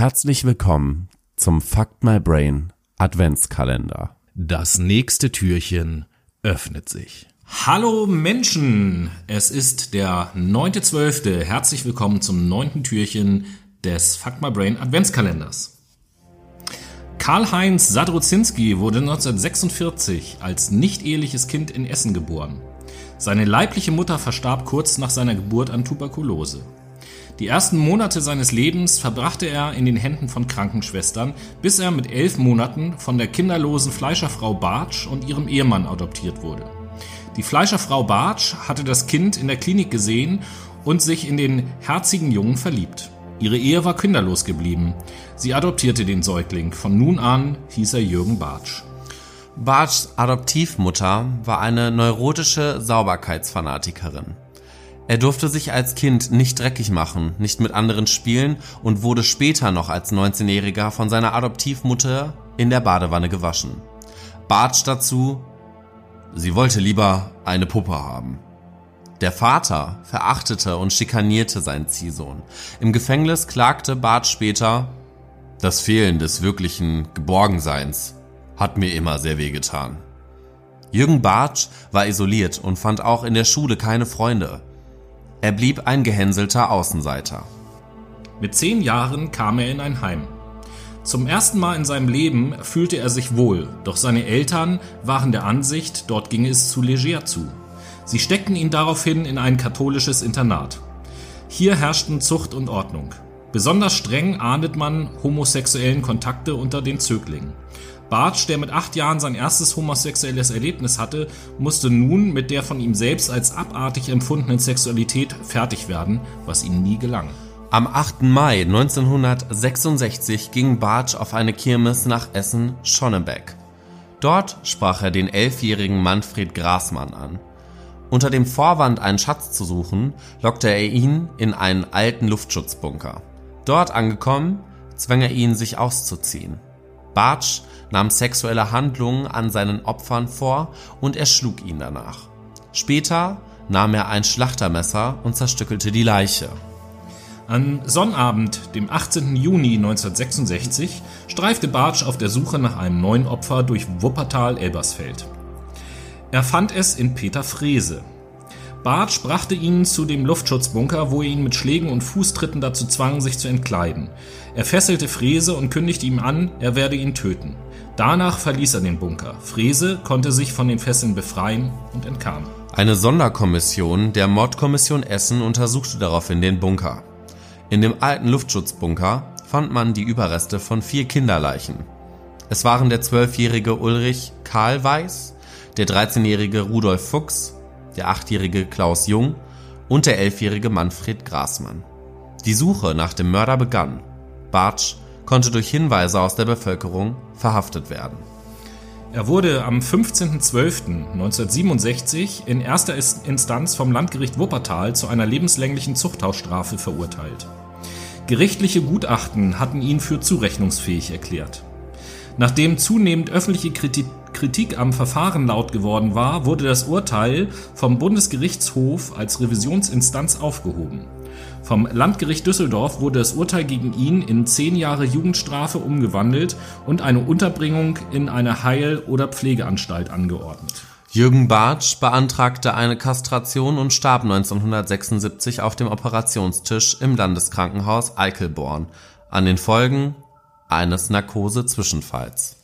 Herzlich willkommen zum Fuck My Brain Adventskalender. Das nächste Türchen öffnet sich. Hallo Menschen, es ist der 9.12. Herzlich willkommen zum neunten Türchen des Fuck My Brain Adventskalenders. Karl-Heinz Sadruzinski wurde 1946 als nicht-eheliches Kind in Essen geboren. Seine leibliche Mutter verstarb kurz nach seiner Geburt an Tuberkulose. Die ersten Monate seines Lebens verbrachte er in den Händen von Krankenschwestern, bis er mit elf Monaten von der kinderlosen Fleischerfrau Bartsch und ihrem Ehemann adoptiert wurde. Die Fleischerfrau Bartsch hatte das Kind in der Klinik gesehen und sich in den herzigen Jungen verliebt. Ihre Ehe war kinderlos geblieben. Sie adoptierte den Säugling. Von nun an hieß er Jürgen Bartsch. Bartschs Adoptivmutter war eine neurotische Sauberkeitsfanatikerin. Er durfte sich als Kind nicht dreckig machen, nicht mit anderen spielen und wurde später noch als 19-Jähriger von seiner Adoptivmutter in der Badewanne gewaschen. Bartsch dazu, sie wollte lieber eine Puppe haben. Der Vater verachtete und schikanierte seinen Ziehsohn. Im Gefängnis klagte Bartsch später, das Fehlen des wirklichen Geborgenseins hat mir immer sehr wehgetan. Jürgen Bartsch war isoliert und fand auch in der Schule keine Freunde. Er blieb ein gehänselter Außenseiter. Mit zehn Jahren kam er in ein Heim. Zum ersten Mal in seinem Leben fühlte er sich wohl, doch seine Eltern waren der Ansicht, dort ginge es zu leger zu. Sie steckten ihn daraufhin in ein katholisches Internat. Hier herrschten Zucht und Ordnung. Besonders streng ahndet man homosexuellen Kontakte unter den Zöglingen. Bartsch, der mit acht Jahren sein erstes homosexuelles Erlebnis hatte, musste nun mit der von ihm selbst als abartig empfundenen Sexualität fertig werden, was ihm nie gelang. Am 8. Mai 1966 ging Bartsch auf eine Kirmes nach Essen-Schonnebeck. Dort sprach er den elfjährigen Manfred Grasmann an. Unter dem Vorwand, einen Schatz zu suchen, lockte er ihn in einen alten Luftschutzbunker. Dort angekommen, zwang er ihn, sich auszuziehen. Bartsch nahm sexuelle Handlungen an seinen Opfern vor und erschlug ihn danach. Später nahm er ein Schlachtermesser und zerstückelte die Leiche. An Sonnabend, dem 18. Juni 1966, streifte Bartsch auf der Suche nach einem neuen Opfer durch Wuppertal-Elbersfeld. Er fand es in Peter Frese. Bartsch brachte ihn zu dem Luftschutzbunker, wo er ihn mit Schlägen und Fußtritten dazu zwang, sich zu entkleiden. Er fesselte Frese und kündigte ihm an, er werde ihn töten. Danach verließ er den Bunker. Frese konnte sich von den Fesseln befreien und entkam. Eine Sonderkommission der Mordkommission Essen untersuchte daraufhin den Bunker. In dem alten Luftschutzbunker fand man die Überreste von vier Kinderleichen. Es waren der zwölfjährige Ulrich Karl Weiß, der 13-jährige Rudolf Fuchs, der achtjährige Klaus Jung und der elfjährige Manfred Grasmann. Die Suche nach dem Mörder begann. Bartsch konnte durch Hinweise aus der Bevölkerung verhaftet werden. Er wurde am 15.12.1967 in erster Instanz vom Landgericht Wuppertal zu einer lebenslänglichen Zuchthausstrafe verurteilt. Gerichtliche Gutachten hatten ihn für zurechnungsfähig erklärt. Nachdem zunehmend öffentliche Kritik am Verfahren laut geworden war, wurde das Urteil vom Bundesgerichtshof als Revisionsinstanz aufgehoben. Vom Landgericht Düsseldorf wurde das Urteil gegen ihn in zehn Jahre Jugendstrafe umgewandelt und eine Unterbringung in eine Heil- oder Pflegeanstalt angeordnet. Jürgen Bartsch beantragte eine Kastration und starb 1976 auf dem Operationstisch im Landeskrankenhaus Eichelborn an den Folgen eines Narkose-Zwischenfalls